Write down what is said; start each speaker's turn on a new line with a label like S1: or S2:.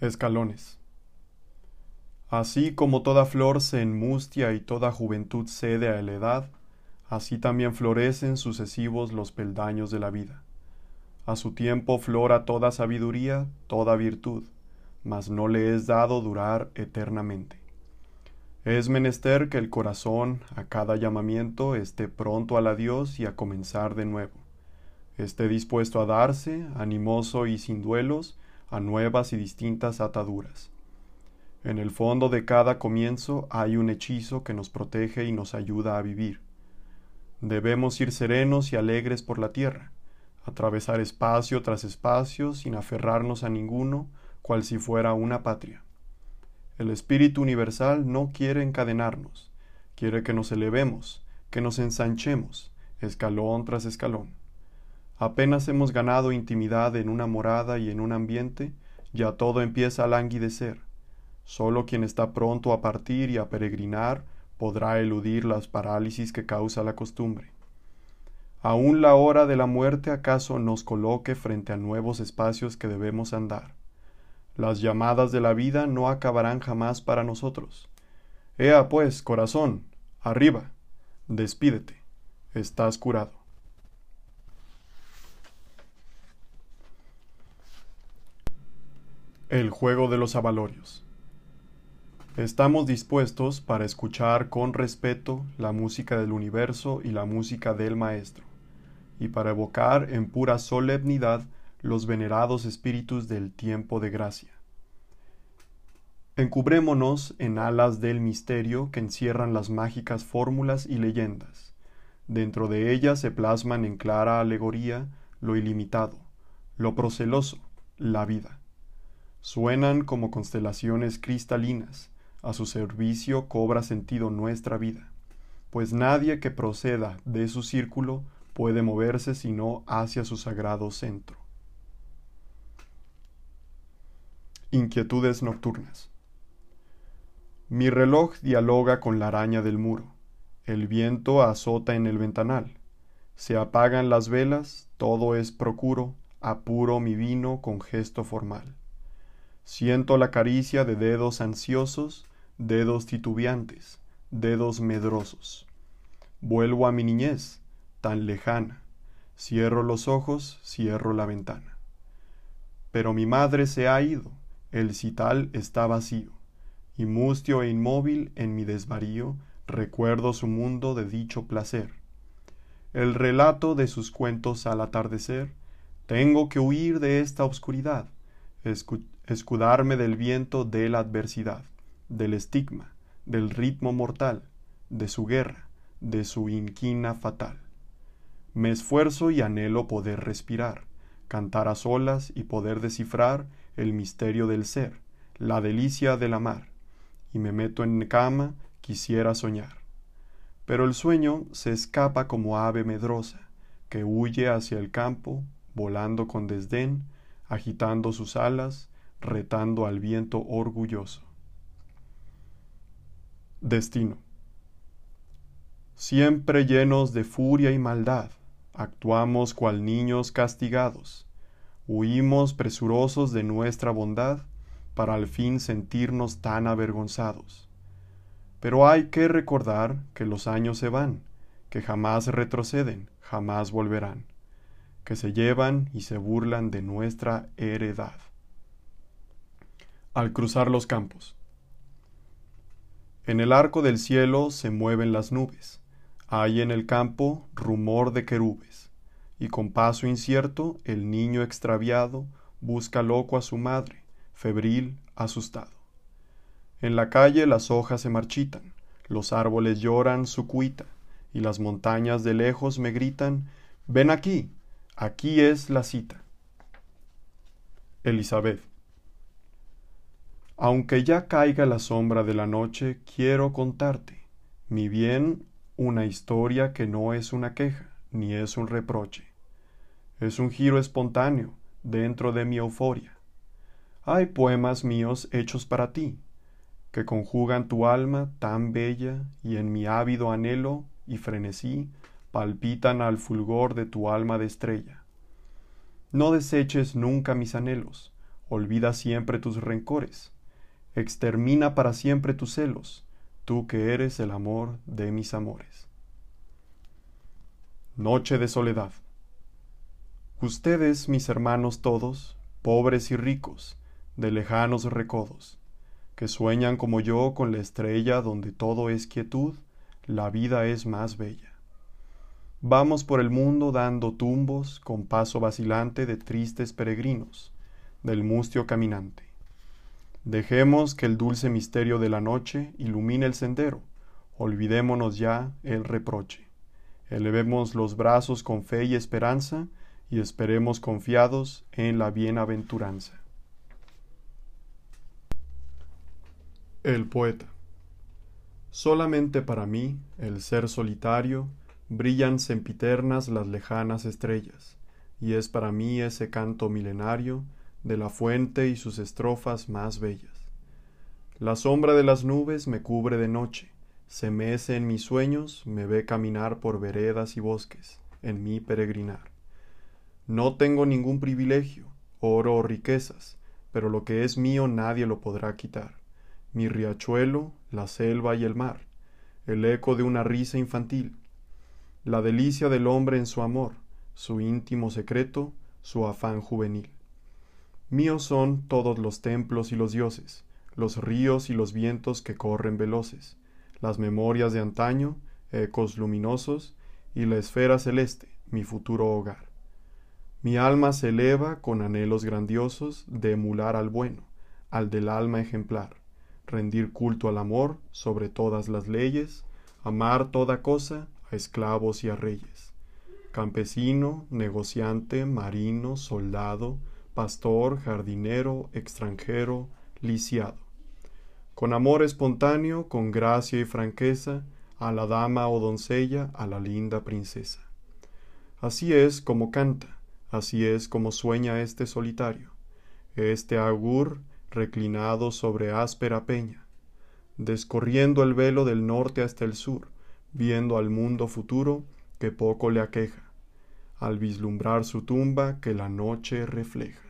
S1: Escalones. Así como toda flor se enmustia y toda juventud cede a la edad, así también florecen sucesivos los peldaños de la vida. A su tiempo flora toda sabiduría, toda virtud, mas no le es dado durar eternamente. Es menester que el corazón a cada llamamiento esté pronto al adiós y a comenzar de nuevo. Esté dispuesto a darse, animoso y sin duelos, a nuevas y distintas ataduras. En el fondo de cada comienzo hay un hechizo que nos protege y nos ayuda a vivir. Debemos ir serenos y alegres por la tierra, atravesar espacio tras espacio sin aferrarnos a ninguno, cual si fuera una patria. El Espíritu Universal no quiere encadenarnos, quiere que nos elevemos, que nos ensanchemos, escalón tras escalón. Apenas hemos ganado intimidad en una morada y en un ambiente, ya todo empieza a languidecer Solo quien está pronto a partir y a peregrinar podrá eludir las parálisis que causa la costumbre. Aún la hora de la muerte acaso nos coloque frente a nuevos espacios que debemos andar. Las llamadas de la vida no acabarán jamás para nosotros. Ea pues, corazón, arriba, despídete, estás curado. El juego de los avalorios. Estamos dispuestos para escuchar con respeto la música del universo y la música del Maestro, y para evocar en pura solemnidad los venerados espíritus del tiempo de gracia. Encubrémonos en alas del misterio que encierran las mágicas fórmulas y leyendas. Dentro de ellas se plasman en clara alegoría lo ilimitado, lo proceloso, la vida. Suenan como constelaciones cristalinas, a su servicio cobra sentido nuestra vida, pues nadie que proceda de su círculo puede moverse sino hacia su sagrado centro. Inquietudes nocturnas. Mi reloj dialoga con la araña del muro, el viento azota en el ventanal, se apagan las velas, todo es procuro, apuro mi vino con gesto formal. Siento la caricia de dedos ansiosos, dedos titubeantes, dedos medrosos. Vuelvo a mi niñez, tan lejana. Cierro los ojos, cierro la ventana. Pero mi madre se ha ido, el cital está vacío, y mustio e inmóvil en mi desvarío recuerdo su mundo de dicho placer. El relato de sus cuentos al atardecer, tengo que huir de esta obscuridad, escudarme del viento de la adversidad, del estigma, del ritmo mortal, de su guerra, de su inquina fatal. Me esfuerzo y anhelo poder respirar, cantar a solas y poder descifrar el misterio del ser, la delicia del amar, y me meto en cama, quisiera soñar. Pero el sueño se escapa como ave medrosa, que huye hacia el campo, volando con desdén, agitando sus alas, retando al viento orgulloso. Destino. Siempre llenos de furia y maldad, actuamos cual niños castigados, huimos presurosos de nuestra bondad, para al fin sentirnos tan avergonzados. Pero hay que recordar que los años se van, que jamás retroceden, jamás volverán, que se llevan y se burlan de nuestra heredad al cruzar los campos. En el arco del cielo se mueven las nubes, hay en el campo rumor de querubes, y con paso incierto el niño extraviado busca loco a su madre, febril, asustado. En la calle las hojas se marchitan, los árboles lloran su cuita, y las montañas de lejos me gritan, ven aquí, aquí es la cita. Elizabeth. Aunque ya caiga la sombra de la noche, quiero contarte, mi bien, una historia que no es una queja, ni es un reproche. Es un giro espontáneo dentro de mi euforia. Hay poemas míos hechos para ti, que conjugan tu alma tan bella y en mi ávido anhelo y frenesí palpitan al fulgor de tu alma de estrella. No deseches nunca mis anhelos, olvida siempre tus rencores, extermina para siempre tus celos, tú que eres el amor de mis amores. Noche de soledad. Ustedes, mis hermanos todos, pobres y ricos, de lejanos recodos, que sueñan como yo con la estrella donde todo es quietud, la vida es más bella. Vamos por el mundo dando tumbos con paso vacilante de tristes peregrinos, del mustio caminante. Dejemos que el dulce misterio de la noche ilumine el sendero, olvidémonos ya el reproche. Elevemos los brazos con fe y esperanza y esperemos confiados en la bienaventuranza. El poeta. Solamente para mí, el ser solitario, brillan sempiternas las lejanas estrellas, y es para mí ese canto milenario de la fuente y sus estrofas más bellas. La sombra de las nubes me cubre de noche, se mece en mis sueños, me ve caminar por veredas y bosques, en mi peregrinar. No tengo ningún privilegio, oro o riquezas, pero lo que es mío nadie lo podrá quitar. Mi riachuelo, la selva y el mar, el eco de una risa infantil, la delicia del hombre en su amor, su íntimo secreto, su afán juvenil. Míos son todos los templos y los dioses, los ríos y los vientos que corren veloces, las memorias de antaño, ecos luminosos, y la esfera celeste, mi futuro hogar. Mi alma se eleva con anhelos grandiosos de emular al bueno, al del alma ejemplar, rendir culto al amor sobre todas las leyes, amar toda cosa a esclavos y a reyes. Campesino, negociante, marino, soldado, pastor, jardinero, extranjero, lisiado. Con amor espontáneo, con gracia y franqueza, a la dama o doncella, a la linda princesa. Así es como canta, así es como sueña este solitario, este agur reclinado sobre áspera peña, descorriendo el velo del norte hasta el sur, viendo al mundo futuro que poco le aqueja, al vislumbrar su tumba que la noche refleja.